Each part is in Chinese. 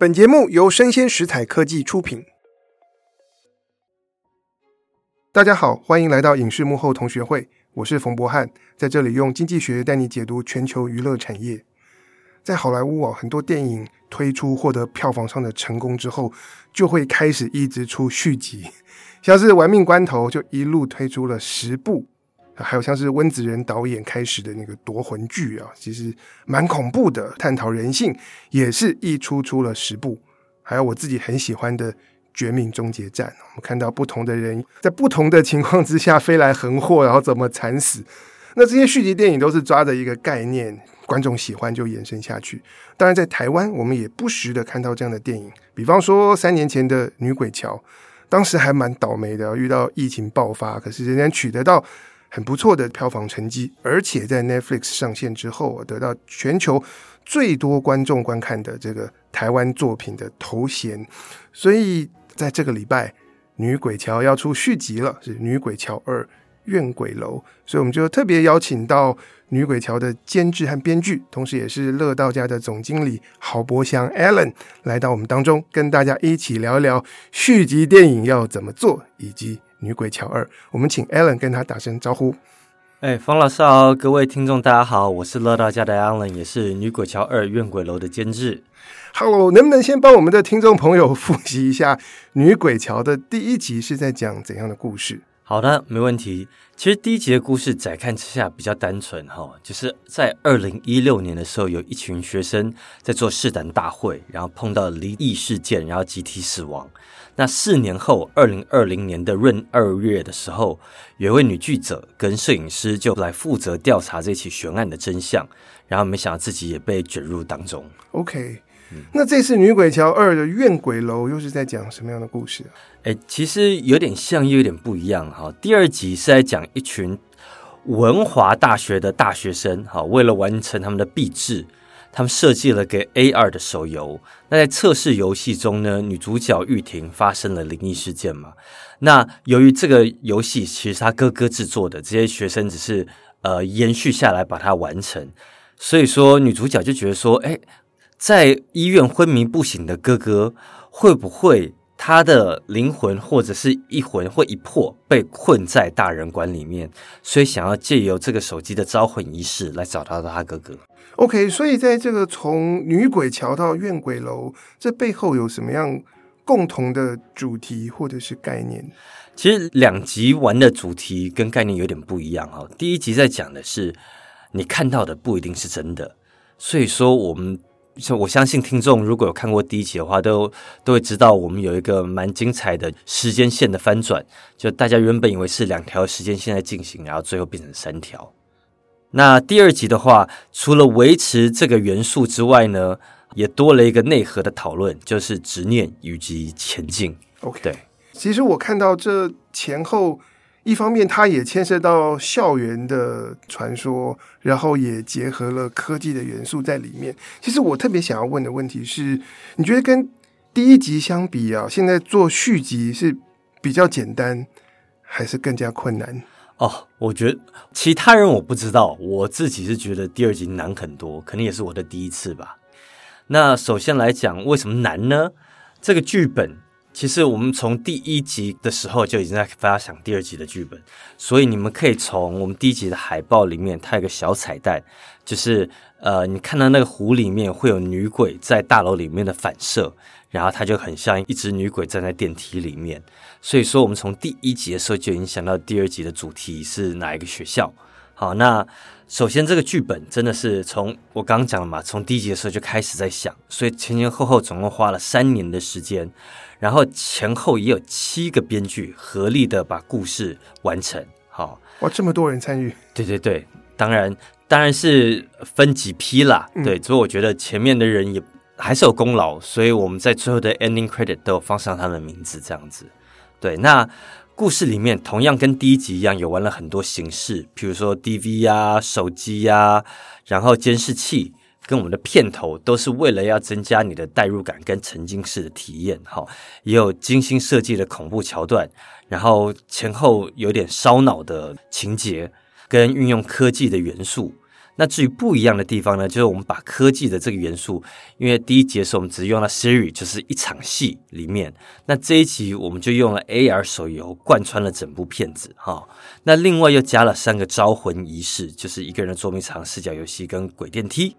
本节目由生鲜食材科技出品。大家好，欢迎来到影视幕后同学会，我是冯博翰，在这里用经济学带你解读全球娱乐产业。在好莱坞哦，很多电影推出获得票房上的成功之后，就会开始一直出续集，像是《玩命关头》就一路推出了十部。还有像是温子仁导演开始的那个夺魂剧啊，其实蛮恐怖的，探讨人性，也是一出出了十部。还有我自己很喜欢的《绝命终结战》，我们看到不同的人在不同的情况之下飞来横祸，然后怎么惨死。那这些续集电影都是抓着一个概念，观众喜欢就延伸下去。当然，在台湾我们也不时的看到这样的电影，比方说三年前的《女鬼桥》，当时还蛮倒霉的，遇到疫情爆发，可是仍然取得到。很不错的票房成绩，而且在 Netflix 上线之后，得到全球最多观众观看的这个台湾作品的头衔。所以在这个礼拜，《女鬼桥》要出续集了，是《女鬼桥二怨鬼楼》。所以我们就特别邀请到《女鬼桥》的监制和编剧，同时也是乐道家的总经理郝柏祥 Allen 来到我们当中，跟大家一起聊一聊续集电影要怎么做，以及。女鬼桥二，我们请 Alan 跟他打声招呼。哎，方老师好，各位听众大家好，我是乐道家的 Alan，也是女鬼桥二怨鬼楼的监制。Hello，能不能先帮我们的听众朋友复习一下女鬼桥的第一集是在讲怎样的故事？好的，没问题。其实第一集的故事乍看之下比较单纯哈，就是在二零一六年的时候，有一群学生在做试胆大会，然后碰到离异事件，然后集体死亡。那四年后，二零二零年的闰二月的时候，有一位女记者跟摄影师就来负责调查这起悬案的真相，然后没想到自己也被卷入当中。OK，、嗯、那这次《女鬼桥二》的怨鬼楼又是在讲什么样的故事啊？哎，其实有点像，又有点不一样哈。第二集是在讲一群文华大学的大学生，哈，为了完成他们的毕制。他们设计了个 AR 的手游，那在测试游戏中呢，女主角玉婷发生了灵异事件嘛。那由于这个游戏其实他哥哥制作的，这些学生只是呃延续下来把它完成，所以说女主角就觉得说，哎，在医院昏迷不醒的哥哥会不会？他的灵魂或者是一魂或一魄被困在大人馆里面，所以想要借由这个手机的招魂仪式来找到他哥哥。OK，所以在这个从女鬼桥到怨鬼楼，这背后有什么样共同的主题或者是概念？其实两集玩的主题跟概念有点不一样哈。第一集在讲的是你看到的不一定是真的，所以说我们。我相信听众如果有看过第一集的话，都都会知道我们有一个蛮精彩的时间线的翻转。就大家原本以为是两条时间线在进行，然后最后变成三条。那第二集的话，除了维持这个元素之外呢，也多了一个内核的讨论，就是执念以及前进。OK，对，其实我看到这前后。一方面，它也牵涉到校园的传说，然后也结合了科技的元素在里面。其实我特别想要问的问题是，你觉得跟第一集相比啊，现在做续集是比较简单，还是更加困难？哦，我觉得其他人我不知道，我自己是觉得第二集难很多，可能也是我的第一次吧。那首先来讲，为什么难呢？这个剧本。其实我们从第一集的时候就已经在发想第二集的剧本，所以你们可以从我们第一集的海报里面，它有个小彩蛋，就是呃，你看到那个湖里面会有女鬼在大楼里面的反射，然后它就很像一只女鬼站在电梯里面。所以说，我们从第一集的时候就已经想到第二集的主题是哪一个学校。好，那首先这个剧本真的是从我刚刚讲了嘛，从第一集的时候就开始在想，所以前前后后总共花了三年的时间。然后前后也有七个编剧合力的把故事完成，好哇，这么多人参与，对对对，当然当然是分几批啦，嗯、对，所以我觉得前面的人也还是有功劳，所以我们在最后的 ending credit 都有放上他的名字，这样子，对，那故事里面同样跟第一集一样，有玩了很多形式，比如说 DV 呀、手机呀、然后监视器。跟我们的片头都是为了要增加你的代入感跟沉浸式的体验，哈，也有精心设计的恐怖桥段，然后前后有点烧脑的情节，跟运用科技的元素。那至于不一样的地方呢，就是我们把科技的这个元素，因为第一节是我们只用了 Siri，就是一场戏里面，那这一集我们就用了 AR 手游贯穿了整部片子哈。那另外又加了三个招魂仪式，就是一个人的捉迷藏、视角游戏跟鬼电梯。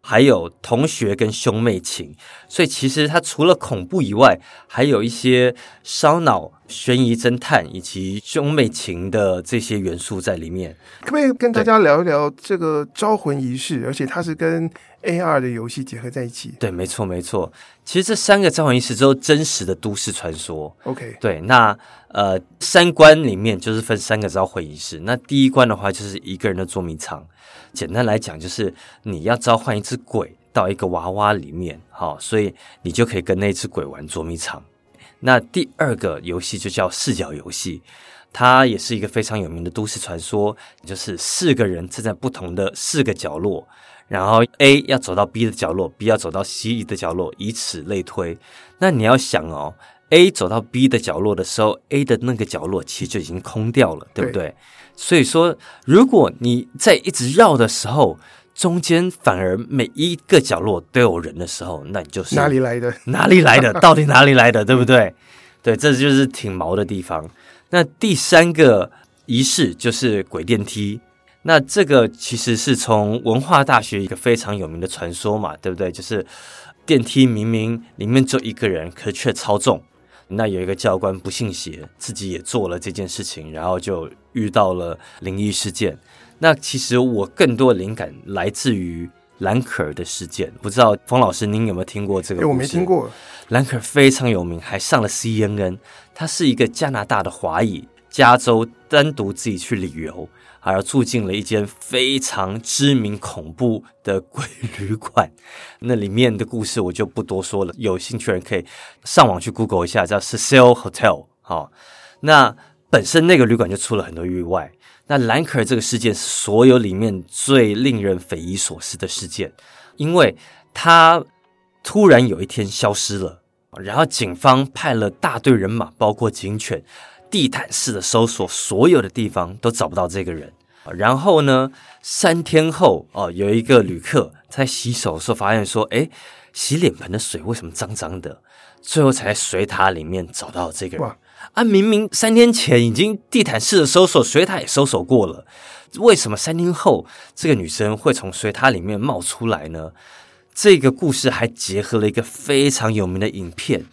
还有同学跟兄妹情，所以其实它除了恐怖以外，还有一些烧脑、悬疑侦探以及兄妹情的这些元素在里面。可不可以跟大家聊一聊这个招魂仪式？而且它是跟 AR 的游戏结合在一起。对，没错，没错。其实这三个招魂仪式都是真实的都市传说。OK，对，那呃，三关里面就是分三个招魂仪式。那第一关的话，就是一个人的捉迷藏。简单来讲，就是你要召唤一只鬼到一个娃娃里面，好，所以你就可以跟那只鬼玩捉迷藏。那第二个游戏就叫视角游戏，它也是一个非常有名的都市传说，就是四个人站在不同的四个角落，然后 A 要走到 B 的角落，B 要走到 C 的角落，以此类推。那你要想哦，A 走到 B 的角落的时候，A 的那个角落其实就已经空掉了，对不对？对所以说，如果你在一直绕的时候，中间反而每一个角落都有人的时候，那你就是哪里来的？哪里来的？到底哪里来的？对不对？对，这就是挺毛的地方。那第三个仪式就是鬼电梯。那这个其实是从文化大学一个非常有名的传说嘛，对不对？就是电梯明明里面只有一个人，可却超重。那有一个教官不信邪，自己也做了这件事情，然后就遇到了灵异事件。那其实我更多的灵感来自于兰可儿的事件，不知道冯老师您有没有听过这个故事？欸，我没听过。兰可儿非常有名，还上了 CNN。他是一个加拿大的华裔，加州单独自己去旅游。还要住进了一间非常知名恐怖的鬼旅馆，那里面的故事我就不多说了。有兴趣的人可以上网去 Google 一下，叫 Cecil Hotel。好，那本身那个旅馆就出了很多意外。那兰可儿这个事件是所有里面最令人匪夷所思的事件，因为他突然有一天消失了，然后警方派了大队人马，包括警犬。地毯式的搜索，所有的地方都找不到这个人。然后呢，三天后，哦，有一个旅客在洗手的时候发现说：“诶，洗脸盆的水为什么脏脏的？”最后才在水塔里面找到这个人。啊，明明三天前已经地毯式的搜索，水塔也搜索过了，为什么三天后这个女生会从水塔里面冒出来呢？这个故事还结合了一个非常有名的影片。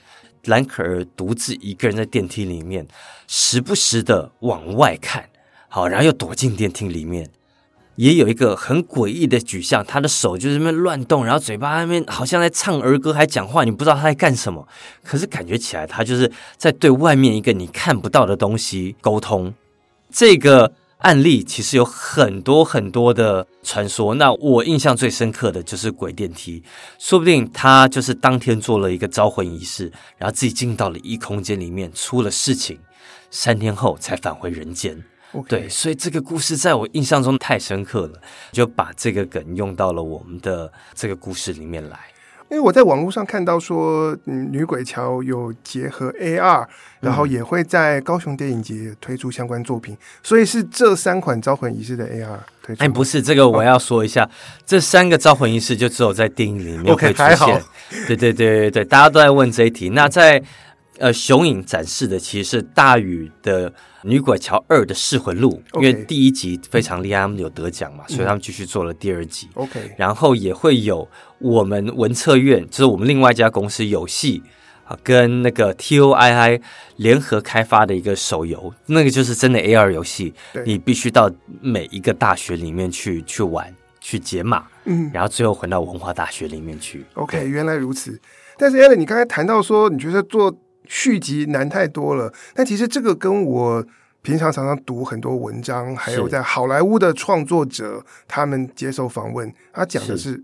兰可儿独自一个人在电梯里面，时不时的往外看，好，然后又躲进电梯里面。也有一个很诡异的举动，他的手就是那边乱动，然后嘴巴那边好像在唱儿歌，还讲话，你不知道他在干什么。可是感觉起来，他就是在对外面一个你看不到的东西沟通。这个。案例其实有很多很多的传说，那我印象最深刻的就是鬼电梯，说不定他就是当天做了一个招魂仪式，然后自己进到了异空间里面，出了事情，三天后才返回人间。对，所以这个故事在我印象中太深刻了，就把这个梗用到了我们的这个故事里面来。因为我在网络上看到说，嗯，女鬼桥有结合 AR，然后也会在高雄电影节推出相关作品，所以是这三款招魂仪式的 AR 推出。哎，不是这个，我要说一下，哦、这三个招魂仪式就只有在电影里面会出现。对对对对对，大家都在问这一题。那在呃雄影展示的其实是大禹的。女鬼桥二的噬魂录因为第一集非常厉害，他们有得奖嘛，嗯、所以他们继续做了第二集。OK，然后也会有我们文策院，就是我们另外一家公司有戏啊，跟那个 TOII 联合开发的一个手游，那个就是真的 AR 游戏，你必须到每一个大学里面去去玩，去解码，嗯，然后最后回到文化大学里面去。OK，原来如此。但是 Allen，你刚才谈到说，你觉得做续集难太多了，但其实这个跟我平常常常读很多文章，还有在好莱坞的创作者，他们接受访问，他讲的是，是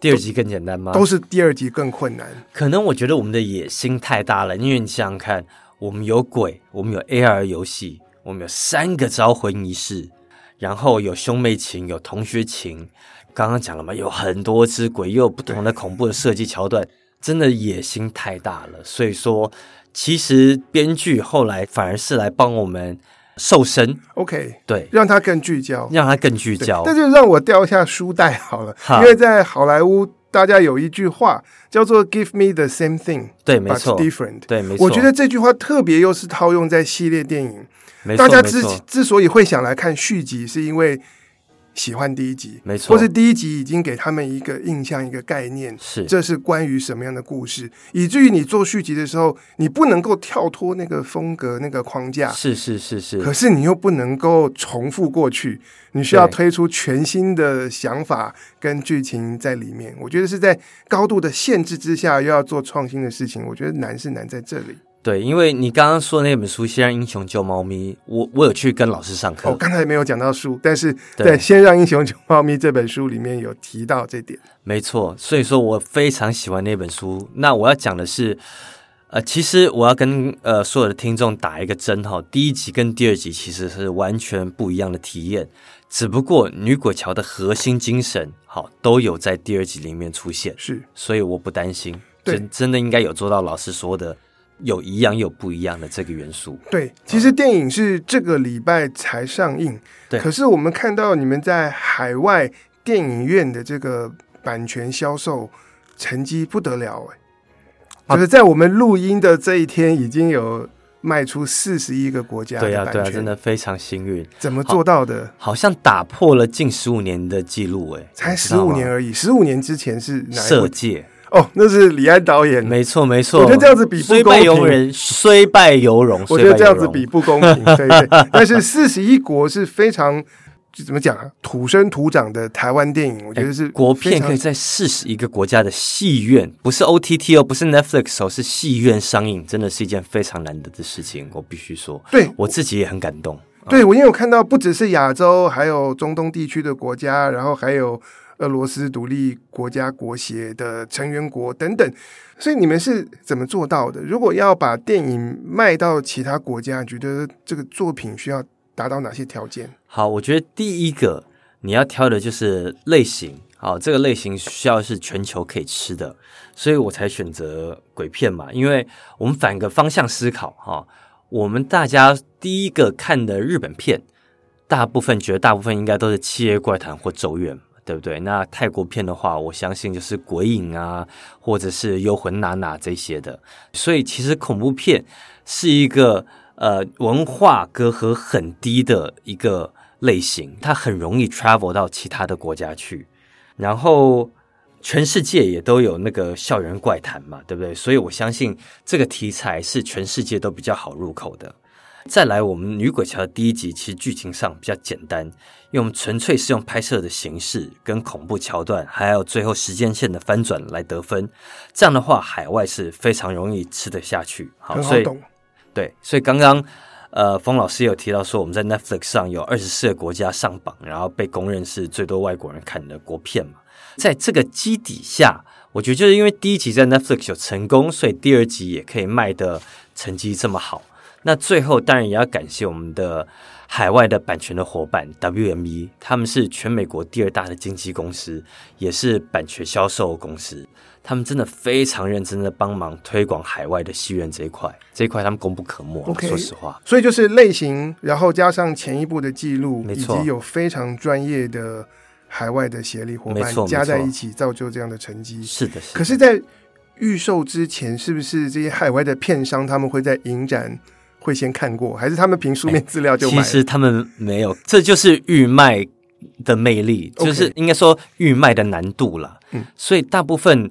第二集更简单吗？都是第二集更困难。可能我觉得我们的野心太大了，因为你想想看，我们有鬼，我们有 AR 游戏，我们有三个招魂仪式，然后有兄妹情，有同学情，刚刚讲了嘛，有很多只鬼，又有不同的恐怖的设计桥段，真的野心太大了，所以说。其实编剧后来反而是来帮我们瘦身。OK，对，让它更聚焦，让它更聚焦。那就让我掉一下书袋好了，因为在好莱坞，大家有一句话叫做 “Give me the same thing”，对，没错，different，对，没错。我觉得这句话特别又是套用在系列电影，大家之之所以会想来看续集，是因为。喜欢第一集，没错，或是第一集已经给他们一个印象、一个概念，是。这是关于什么样的故事，以至于你做续集的时候，你不能够跳脱那个风格、那个框架，是是是是，可是你又不能够重复过去，你需要推出全新的想法跟剧情在里面。我觉得是在高度的限制之下，又要做创新的事情，我觉得难是难在这里。对，因为你刚刚说的那本书《先让英雄救猫咪》，我我有去跟老师上课。我、哦、刚才没有讲到书，但是在《先让英雄救猫咪》这本书里面有提到这点。没错，所以说我非常喜欢那本书。那我要讲的是，呃，其实我要跟呃所有的听众打一个针哈，第一集跟第二集其实是完全不一样的体验，只不过女鬼桥的核心精神好都有在第二集里面出现，是，所以我不担心，对真真的应该有做到老师说的。有一样有不一样的这个元素。对，其实电影是这个礼拜才上映，对。可是我们看到你们在海外电影院的这个版权销售成绩不得了哎、啊，就是在我们录音的这一天，已经有卖出四十一个国家。对啊，对啊，真的非常幸运。怎么做到的？好，好像打破了近十五年的记录哎，才十五年而已。十五年之前是哪？色戒。哦，那是李安导演，没错没错。我觉得这样子比。虽败犹荣，虽败犹荣。我觉得这样子比不公平，对对。但是四十一国是非常怎么讲啊？土生土长的台湾电影，我觉得是国片可以在四十一个国家的戏院，不是 OTT 哦，不是 Netflix 哦，是戏院上映，真的是一件非常难得的事情。我必须说，对我自己也很感动。对我因为我看到，不只是亚洲，还有中东地区的国家，然后还有。俄罗斯独立国家国协的成员国等等，所以你们是怎么做到的？如果要把电影卖到其他国家，觉得这个作品需要达到哪些条件？好，我觉得第一个你要挑的就是类型，好，这个类型需要是全球可以吃的，所以我才选择鬼片嘛。因为我们反个方向思考，哈，我们大家第一个看的日本片，大部分觉得大部分应该都是《七夜怪谈》或《咒怨》。对不对？那泰国片的话，我相信就是鬼影啊，或者是幽魂娜娜这些的。所以其实恐怖片是一个呃文化隔阂很低的一个类型，它很容易 travel 到其他的国家去。然后全世界也都有那个校园怪谈嘛，对不对？所以我相信这个题材是全世界都比较好入口的。再来，我们《女鬼桥》的第一集其实剧情上比较简单，因为我们纯粹是用拍摄的形式跟恐怖桥段，还有最后时间线的翻转来得分。这样的话，海外是非常容易吃得下去。好，好所以对，所以刚刚呃，冯老师有提到说，我们在 Netflix 上有二十四个国家上榜，然后被公认是最多外国人看的国片嘛。在这个基底下，我觉得就是因为第一集在 Netflix 有成功，所以第二集也可以卖的成绩这么好。那最后当然也要感谢我们的海外的版权的伙伴 WME，他们是全美国第二大的经纪公司，也是版权销售公司。他们真的非常认真的帮忙推广海外的戏院这一块，这一块他们功不可没。Okay, 说实话，所以就是类型，然后加上前一部的记录，以及有非常专业的海外的协力伙伴加在一起，造就这样的成绩。是的，是的。可是，在预售之前，是不是这些海外的片商他们会在影展？会先看过，还是他们凭书面资料就买？其实他们没有，这就是预卖的魅力就是应该说预卖的难度了。嗯，所以大部分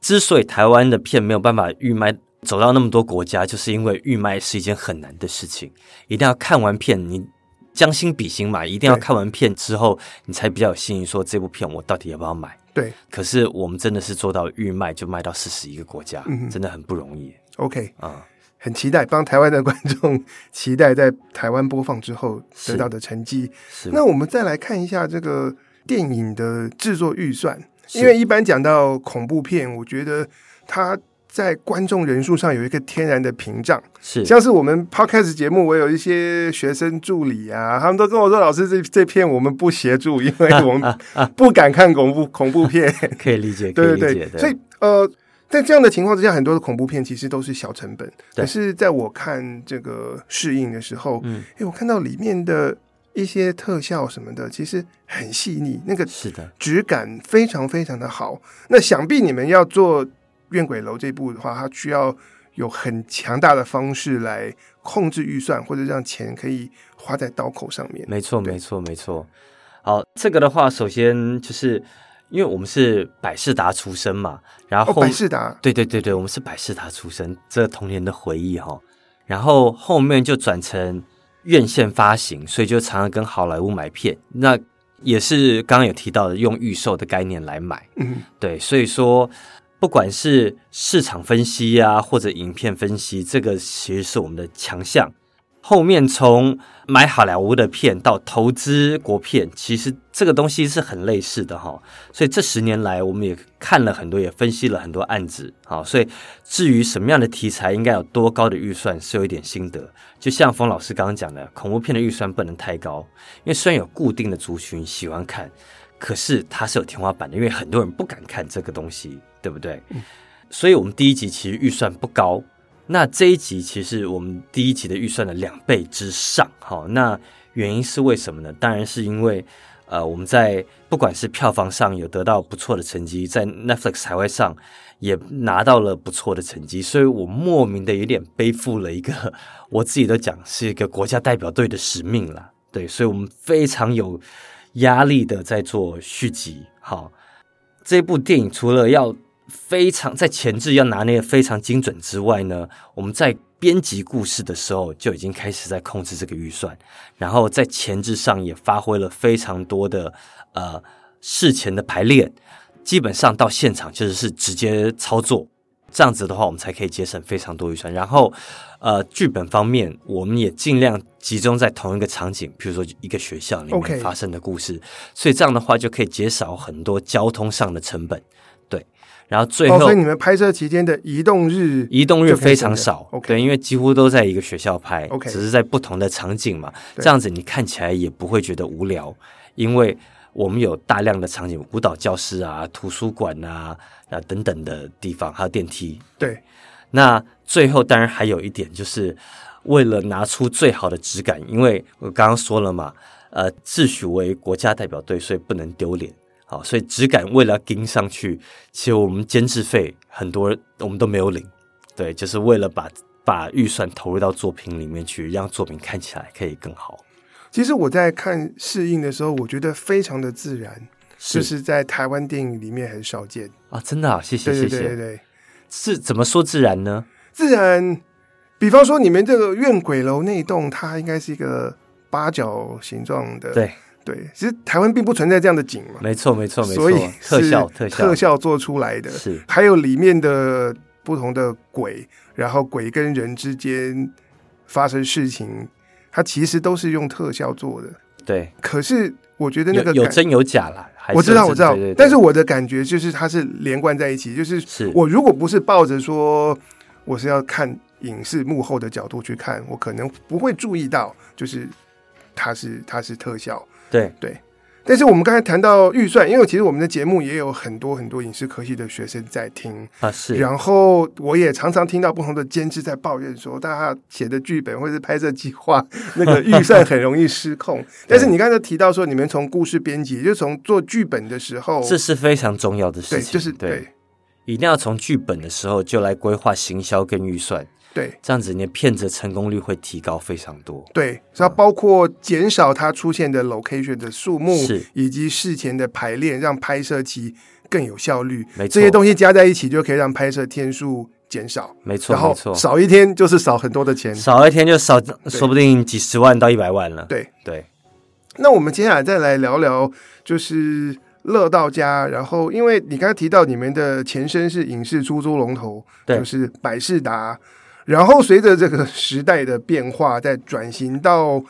之所以台湾的片没有办法预卖走到那么多国家，就是因为预卖是一件很难的事情，一定要看完片，你将心比心嘛，一定要看完片之后，你才比较有信心说这部片我到底要不要买。对，可是我们真的是做到预卖就卖到四十一个国家，嗯，真的很不容易。OK 啊。很期待帮台湾的观众期待在台湾播放之后得到的成绩。那我们再来看一下这个电影的制作预算，因为一般讲到恐怖片，我觉得它在观众人数上有一个天然的屏障。是，像是我们 Podcast 节目，我有一些学生助理啊，他们都跟我说：“老师，这这片我们不协助，因为我们不敢看恐怖恐怖片。”可以理解，对对对，所以呃。在这样的情况之下，很多的恐怖片其实都是小成本。对可是在我看这个适应的时候，嗯，哎，我看到里面的一些特效什么的，其实很细腻，那个是的，质感非常非常的好。那想必你们要做《怨鬼楼》这部的话，它需要有很强大的方式来控制预算，或者让钱可以花在刀口上面。没错，对没错，没错。好，这个的话，首先就是因为我们是百事达出身嘛，然后、哦、百事达，对对对对，我们是百事达出身，这童年的回忆哈。然后后面就转成院线发行，所以就常常跟好莱坞买片。那也是刚刚有提到的，用预售的概念来买。嗯，对，所以说不管是市场分析啊，或者影片分析，这个其实是我们的强项。后面从买好莱坞的片到投资国片，其实这个东西是很类似的哈。所以这十年来，我们也看了很多，也分析了很多案子。好，所以至于什么样的题材应该有多高的预算，是有一点心得。就像冯老师刚刚讲的，恐怖片的预算不能太高，因为虽然有固定的族群喜欢看，可是它是有天花板的，因为很多人不敢看这个东西，对不对？嗯。所以我们第一集其实预算不高。那这一集其实我们第一集的预算的两倍之上，好，那原因是为什么呢？当然是因为，呃，我们在不管是票房上有得到不错的成绩，在 Netflix 海外上也拿到了不错的成绩，所以我莫名的有点背负了一个我自己都讲是一个国家代表队的使命了，对，所以我们非常有压力的在做续集。好，这部电影除了要非常在前置要拿捏的非常精准之外呢，我们在编辑故事的时候就已经开始在控制这个预算，然后在前置上也发挥了非常多的呃事前的排练，基本上到现场就是是直接操作，这样子的话我们才可以节省非常多预算。然后呃剧本方面，我们也尽量集中在同一个场景，比如说一个学校里面发生的故事.所以这样的话就可以减少很多交通上的成本。然后最后，哦、所以你们拍摄期间的移动日，移动日非常少，okay. 对，因为几乎都在一个学校拍，okay. 只是在不同的场景嘛，这样子你看起来也不会觉得无聊，因为我们有大量的场景，舞蹈教室啊、图书馆啊啊等等的地方，还有电梯。对，那最后当然还有一点，就是为了拿出最好的质感，因为我刚刚说了嘛，呃，自诩为国家代表队，所以不能丢脸。好，所以只敢为了要跟上去，其实我们监制费很多我们都没有领，对，就是为了把把预算投入到作品里面去，让作品看起来可以更好。其实我在看适应的时候，我觉得非常的自然，是就是在台湾电影里面很少见啊，真的啊，谢谢谢谢。对对，是怎么说自然呢？自然，比方说你们这个怨鬼楼那一栋，它应该是一个八角形状的，对。对，其实台湾并不存在这样的景嘛。没错，没错，没错。所以特效、特效、特效做出来的，是还有里面的不同的鬼，然后鬼跟人之间发生事情，它其实都是用特效做的。对，可是我觉得那个有，有真有假啦。我知道，我知道。但是我的感觉就是它是连贯在一起，就是我如果不是抱着说我是要看影视幕后的角度去看，我可能不会注意到，就是它是它是特效。对对，但是我们刚才谈到预算，因为其实我们的节目也有很多很多影视科系的学生在听啊，是。然后我也常常听到不同的监制在抱怨说，大家写的剧本或者是拍摄计划那个预算很容易失控。但是你刚才提到说，你们从故事编辑，就从做剧本的时候，这是非常重要的事情，对，就是对，对，一定要从剧本的时候就来规划行销跟预算。对，这样子你的骗子成功率会提高非常多。对，它包括减少它出现的 location 的数目，是以及事前的排练，让拍摄期更有效率。没错，这些东西加在一起就可以让拍摄天数减少。没错，然后少一天就是少很多的钱，少一天就少，说不定几十万到一百万了。对对。那我们接下来再来聊聊，就是乐道家。然后，因为你刚才提到你们的前身是影视出租龙头，对，就是百事达。然后随着这个时代的变化，在转型到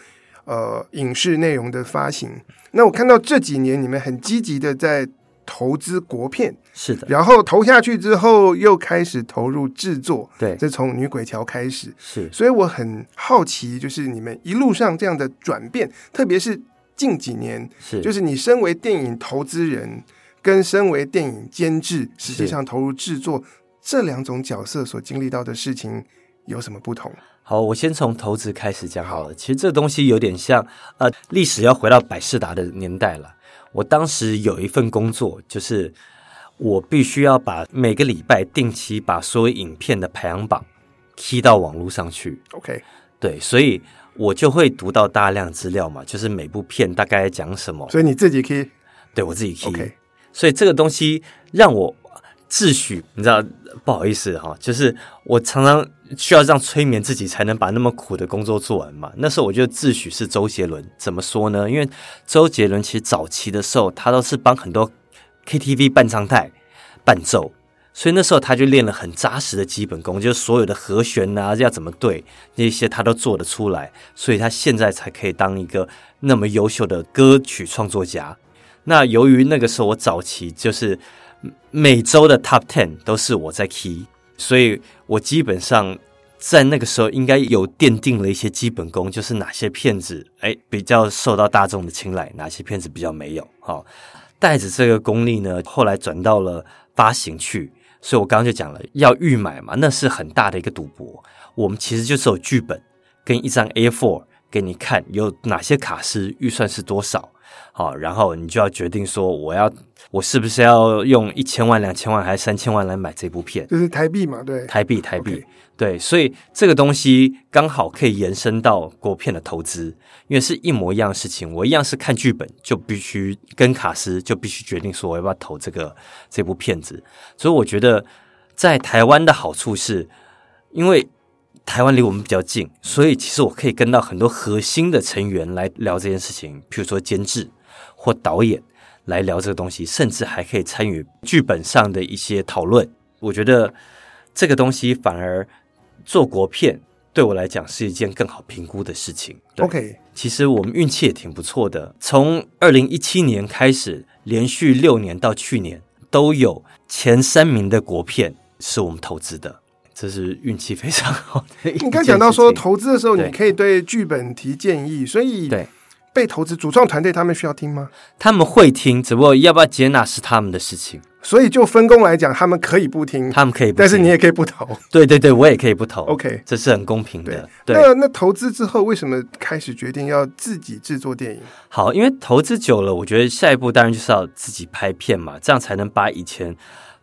呃影视内容的发行，那我看到这几年你们很积极的在投资国片，是的。然后投下去之后，又开始投入制作，对，这从女鬼桥开始，是。所以我很好奇，就是你们一路上这样的转变，特别是近几年，是，就是你身为电影投资人，跟身为电影监制，实际上投入制作。这两种角色所经历到的事情有什么不同？好，我先从投资开始讲好了。其实这东西有点像，呃，历史要回到百事达的年代了。我当时有一份工作，就是我必须要把每个礼拜定期把所有影片的排行榜 key 到网络上去。OK，对，所以我就会读到大量资料嘛，就是每部片大概讲什么。所以你自己 key？对，我自己 key。所以这个东西让我。自诩，你知道，不好意思哈，就是我常常需要这样催眠自己，才能把那么苦的工作做完嘛。那时候我就自诩是周杰伦，怎么说呢？因为周杰伦其实早期的时候，他都是帮很多 KTV 伴唱带伴奏，所以那时候他就练了很扎实的基本功，就是所有的和弦啊要怎么对，那些他都做得出来，所以他现在才可以当一个那么优秀的歌曲创作家。那由于那个时候我早期就是。每周的 Top Ten 都是我在 key，所以我基本上在那个时候应该有奠定了一些基本功，就是哪些片子哎比较受到大众的青睐，哪些片子比较没有。好，带着这个功力呢，后来转到了发行去，所以我刚刚就讲了，要预买嘛，那是很大的一个赌博。我们其实就是有剧本跟一张 A4 给你看，有哪些卡司，预算是多少。好，然后你就要决定说，我要我是不是要用一千万、两千万还是三千万来买这部片？就是台币嘛，对，台币，台币，Okay. 对，所以这个东西刚好可以延伸到国片的投资，因为是一模一样的事情，我一样是看剧本，就必须跟卡斯就必须决定说我要不要投这个这部片子。所以我觉得在台湾的好处是，因为。台湾离我们比较近，所以其实我可以跟到很多核心的成员来聊这件事情，譬如说监制或导演来聊这个东西，甚至还可以参与剧本上的一些讨论。我觉得这个东西反而做国片对我来讲是一件更好评估的事情。OK，其实我们运气也挺不错的，从二零一七年开始，连续六年到去年都有前三名的国片是我们投资的。这是运气非常好的。你刚讲到说投资的时候，你可以对剧本提建议，所以对被投资主创团队他们需要听吗？他们会听，只不过要不要接纳是他们的事情。所以就分工来讲，他们可以不听，他们可以不听，但是你也可以不投。对对对，我也可以不投。OK，这是很公平的。对，那那投资之后，为什么开始决定要自己制作电影？好，因为投资久了，我觉得下一步当然就是要自己拍片嘛，这样才能把以前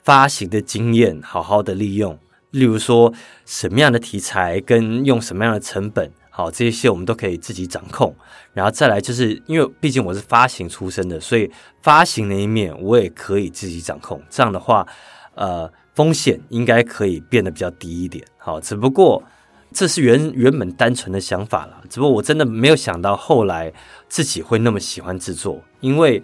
发行的经验好好的利用。例如说，什么样的题材跟用什么样的成本，好，这些我们都可以自己掌控。然后再来，就是因为毕竟我是发行出身的，所以发行那一面我也可以自己掌控。这样的话，呃，风险应该可以变得比较低一点。好，只不过这是原原本单纯的想法了。只不过我真的没有想到后来自己会那么喜欢制作，因为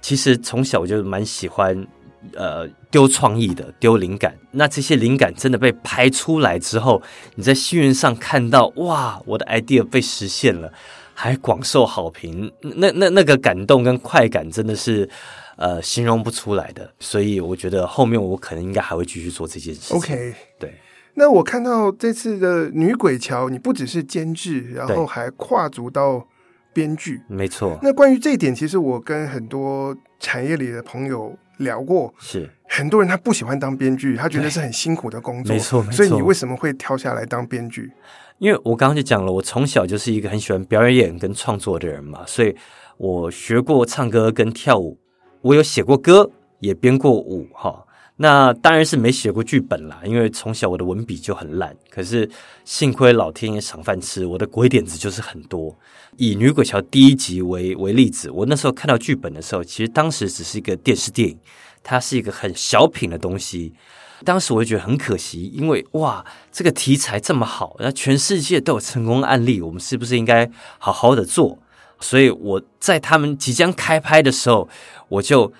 其实从小我就蛮喜欢。呃，丢创意的，丢灵感。那这些灵感真的被拍出来之后，你在新闻上看到，哇，我的 idea 被实现了，还广受好评。那那那个感动跟快感，真的是呃形容不出来的。所以我觉得后面我可能应该还会继续做这件事情。OK，对。那我看到这次的女鬼桥，你不只是监制，然后还跨足到编剧。没错。那关于这一点，其实我跟很多产业里的朋友。聊过是很多人他不喜欢当编剧，他觉得是很辛苦的工作，没错。所以你为什么会跳下来当编剧？因为我刚刚就讲了，我从小就是一个很喜欢表演跟创作的人嘛，所以我学过唱歌跟跳舞，我有写过歌，也编过舞哈。那当然是没写过剧本啦，因为从小我的文笔就很烂。可是幸亏老天爷赏饭吃，我的鬼点子就是很多。以《女鬼桥》第一集为为例子，我那时候看到剧本的时候，其实当时只是一个电视电影，它是一个很小品的东西。当时我就觉得很可惜，因为哇，这个题材这么好，那全世界都有成功案例，我们是不是应该好好的做？所以我在他们即将开拍的时候，我就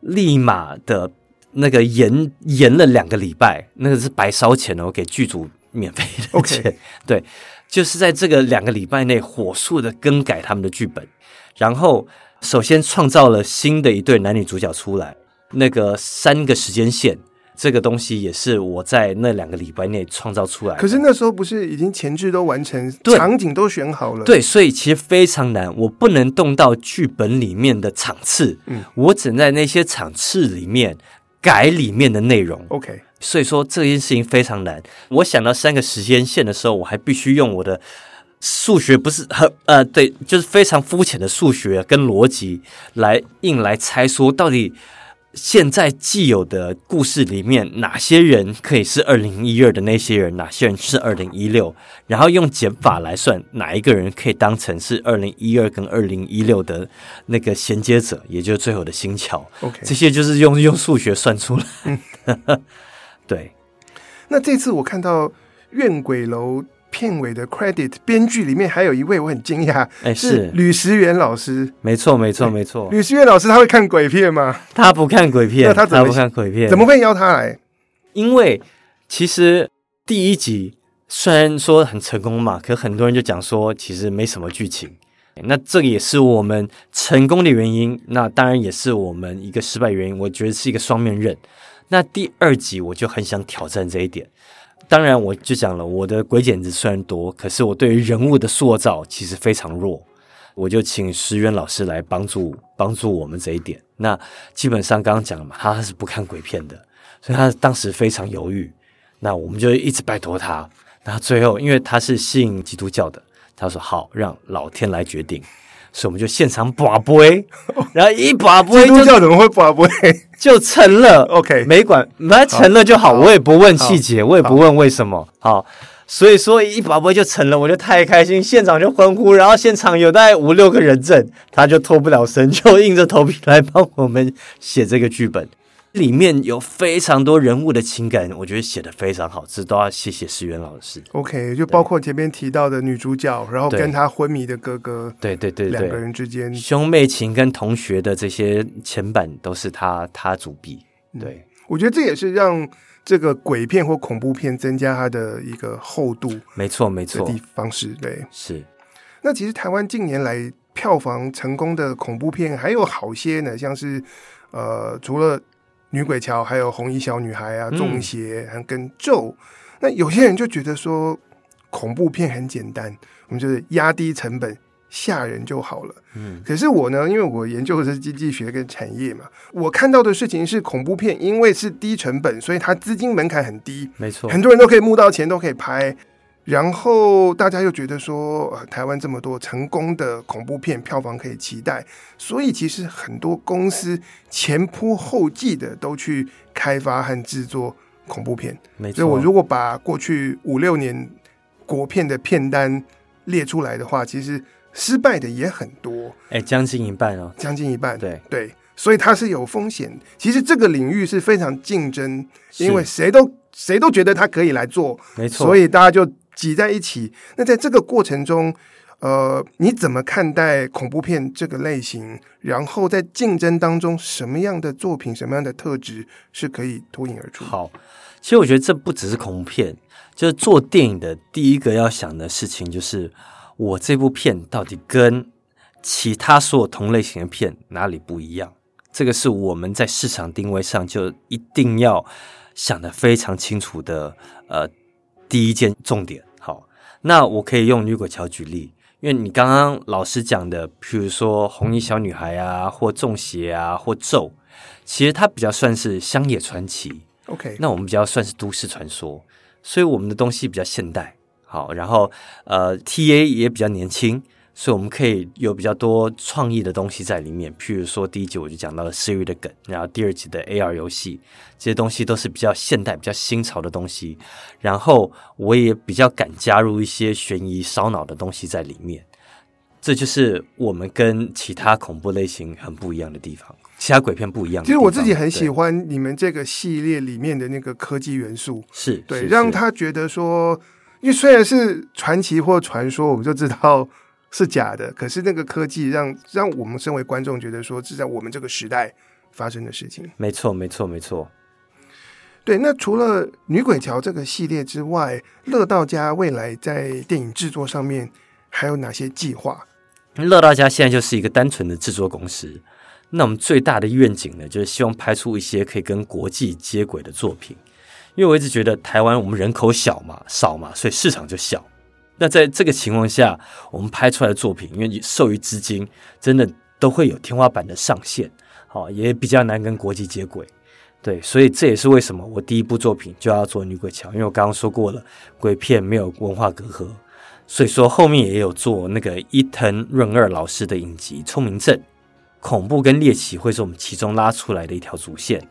立马的。那个延延了两个礼拜，那个是白烧钱哦，给剧组免费的钱。Okay. 对，就是在这个两个礼拜内，火速的更改他们的剧本，然后首先创造了新的一对男女主角出来。那个三个时间线，这个东西也是我在那两个礼拜内创造出来的。可是那时候不是已经前置都完成，对场景都选好了？对，所以其实非常难，我不能动到剧本里面的场次，嗯，我只能在那些场次里面。改里面的内容。OK，所以说这件事情非常难。我想到三个时间线的时候，我还必须用我的数学不是很呃对，就是非常肤浅的数学跟逻辑来硬来猜说到底。现在既有的故事里面，哪些人可以是二零一二的那些人？哪些人是二零一六？然后用减法来算，哪一个人可以当成是二零一二跟二零一六的那个衔接者，也就是最后的星桥？OK，这些就是用用数学算出来。嗯、对。那这次我看到《怨鬼楼》。片尾的 credit 编剧里面还有一位我很惊讶，哎，是吕石原老师，没错没错没错。吕石原老师他会看鬼片吗？他不看鬼片，他，他不看鬼片，怎么会邀他来？因为其实第一集虽然说很成功嘛，可很多人就讲说其实没什么剧情，那这个也是我们成功的原因，那当然也是我们一个失败原因，我觉得是一个双面刃。那第二集我就很想挑战这一点。当然，我就讲了，我的鬼剪子虽然多，可是我对于人物的塑造其实非常弱。我就请石原老师来帮助帮助我们这一点。那基本上刚刚讲了嘛，他是不看鬼片的，所以他当时非常犹豫。那我们就一直拜托他。那最后，因为他是信基督教的，他说好，让老天来决定。所以我们就现场拔杯，然后一拔杯，基督教怎么会拔杯？就成了。OK，没管，那成了就好，好，我也不问细节，我也不问为什么。好，好，所以说一拔杯就成了，我就太开心，现场就欢呼，然后现场有大概五六个人证，他就脱不了身，就硬着头皮来帮我们写这个剧本。里面有非常多人物的情感，我觉得写的非常好，这都要谢谢石原老师。OK，就包括前面提到的女主角，然后跟她昏迷的哥哥，对对对，两个人之间兄妹情跟同学的这些前板都是他他主笔。对，我觉得这也是让这个鬼片或恐怖片增加它的一个厚度。没错没错，的方式对是。那其实台湾近年来票房成功的恐怖片还有好些呢，像是呃除了。女鬼桥，还有红衣小女孩啊，中邪，还跟咒。那有些人就觉得说，恐怖片很简单，我们就是压低成本吓人就好了。嗯，可是我呢，因为我研究的是经济学跟产业嘛，我看到的事情是，恐怖片因为是低成本，所以它资金门槛很低，没错，很多人都可以募到钱，都可以拍。然后大家又觉得说，呃，台湾这么多成功的恐怖片，票房可以期待，所以其实很多公司前仆后继的都去开发和制作恐怖片。没错。所以我如果把过去五六年国片的片单列出来的话，其实失败的也很多。哎，将近一半哦，将近一半。对对，所以它是有风险。其实这个领域是非常竞争，因为谁都谁都觉得他可以来做，没错，所以大家就。挤在一起，那在这个过程中，呃，你怎么看待恐怖片这个类型？然后在竞争当中，什么样的作品、什么样的特质是可以脱颖而出？好，其实我觉得这不只是恐怖片，就是做电影的第一个要想的事情，就是我这部片到底跟其他所有同类型的片哪里不一样？这个是我们在市场定位上就一定要想得非常清楚的，呃，第一件重点。那我可以用女鬼桥举例，因为你刚刚老师讲的，比如说红衣小女孩啊，或中邪啊，或咒，其实它比较算是乡野传奇。OK，那我们比较算是都市传说，所以我们的东西比较现代。好，然后呃，TA 也比较年轻。所以我们可以有比较多创意的东西在里面，譬如说第一集我就讲到了 Siri 的梗，然后第二集的 AR 游戏，这些东西都是比较现代、比较新潮的东西。然后我也比较敢加入一些悬疑、烧脑的东西在里面。这就是我们跟其他恐怖类型很不一样的地方，其他鬼片不一样。其实我自己很喜欢你们这个系列里面的那个科技元素，是对，让他觉得说，因为虽然是传奇或传说，我们就知道。是假的，可是那个科技让让我们身为观众觉得说，是在我们这个时代发生的事情。没错，没错，没错。对，那除了《女鬼桥》这个系列之外，乐道家未来在电影制作上面还有哪些计划？乐道家现在就是一个单纯的制作公司。那我们最大的愿景呢，就是希望拍出一些可以跟国际接轨的作品。因为我一直觉得台湾我们人口小嘛，少嘛，所以市场就小。那在这个情况下，我们拍出来的作品，因为受于资金，真的都会有天花板的上限，好，也比较难跟国际接轨。对，所以这也是为什么我第一部作品就要做女鬼桥，因为我刚刚说过了，鬼片没有文化隔阂，所以说后面也有做那个伊藤润二老师的影集《聪明症》，恐怖跟猎奇会是我们其中拉出来的一条主线。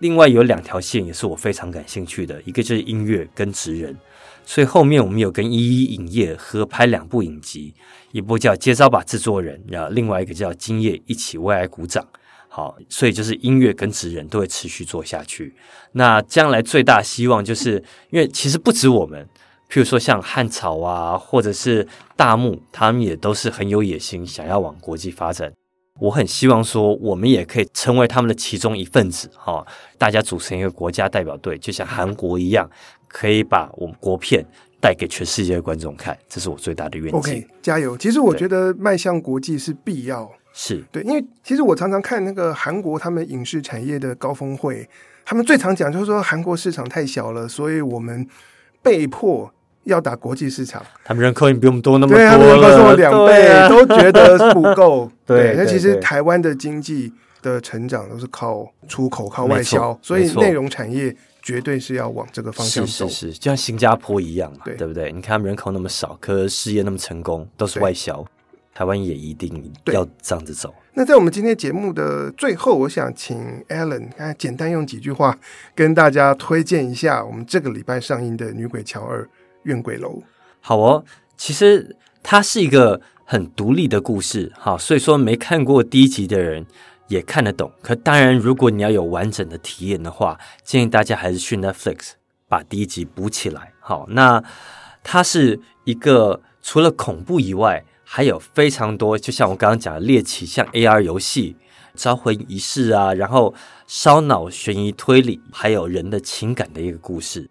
另外有两条线也是我非常感兴趣的，一个就是音乐跟职人，所以后面我们有跟一一影业合拍两部影集，一部叫《接招吧制作人》，然后另外一个叫《今夜一起为爱鼓掌》。好，所以就是音乐跟职人都会持续做下去。那将来最大希望就是，因为其实不止我们，譬如说像汉草啊，或者是大木，他们也都是很有野心，想要往国际发展。我很希望说，我们也可以成为他们的其中一份子。哈，大家组成一个国家代表队，就像韩国一样，可以把我们国片带给全世界的观众看。这是我最大的愿景。OK，加油！其实我觉得迈向国际是必要。是对，因为其实我常常看那个韩国他们影视产业的高峰会，他们最常讲就是说韩国市场太小了，所以我们被迫要打国际市场。他们人口也比我们多那么多对他们，人口是我两倍，啊、都觉得不够。对，那其实台湾的经济的成长都是靠出口、靠外销，所以内容产业绝对是要往这个方向走。是是是，就像新加坡一样嘛，对，对不对？你看他们人口那么少，可是事业那么成功，都是外销。台湾也一定要这样子走。那在我们今天节目的最后，我想请 Alan 看简单用几句话跟大家推荐一下我们这个礼拜上映的《女鬼桥二怨鬼楼》。好哦，其实它是一个很独立的故事，哈，所以说没看过第一集的人也看得懂。可当然，如果你要有完整的体验的话，建议大家还是去 Netflix 把第一集补起来。好，那它是一个除了恐怖以外。还有非常多，就像我刚刚讲的猎奇，像 AR 游戏、招魂仪式啊，然后烧脑悬疑推理，还有人的情感的一个故事。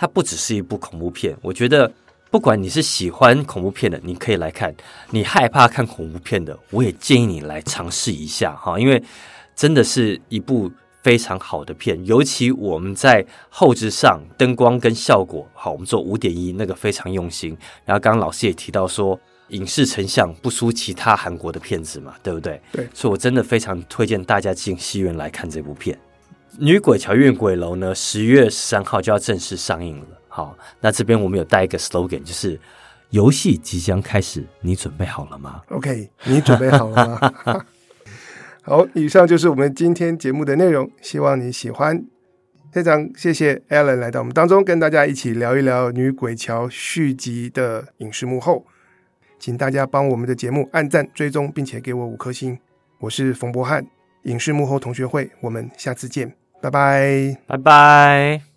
它不只是一部恐怖片，我觉得不管你是喜欢恐怖片的，你可以来看；你害怕看恐怖片的，我也建议你来尝试一下哈，因为真的是一部非常好的片。尤其我们在后置上灯光跟效果，好，我们做五点一，那个非常用心。然后刚刚老师也提到说。影视成像不输其他韩国的片子嘛，对不对？对，所以我真的非常推荐大家进戏院来看这部片《女鬼桥怨鬼楼》呢。十月十三号就要正式上映了。好，那这边我们有带一个 slogan，就是游戏即将开始，你准备好了吗？OK，你准备好了吗？好，以上就是我们今天节目的内容，希望你喜欢。非常谢谢 Alan 来到我们当中，跟大家一起聊一聊《女鬼桥》续集的影视幕后。请大家帮我们的节目按赞、追踪，并且给我五颗星。我是冯博翰，影视幕后同学会，我们下次见，拜拜，拜拜。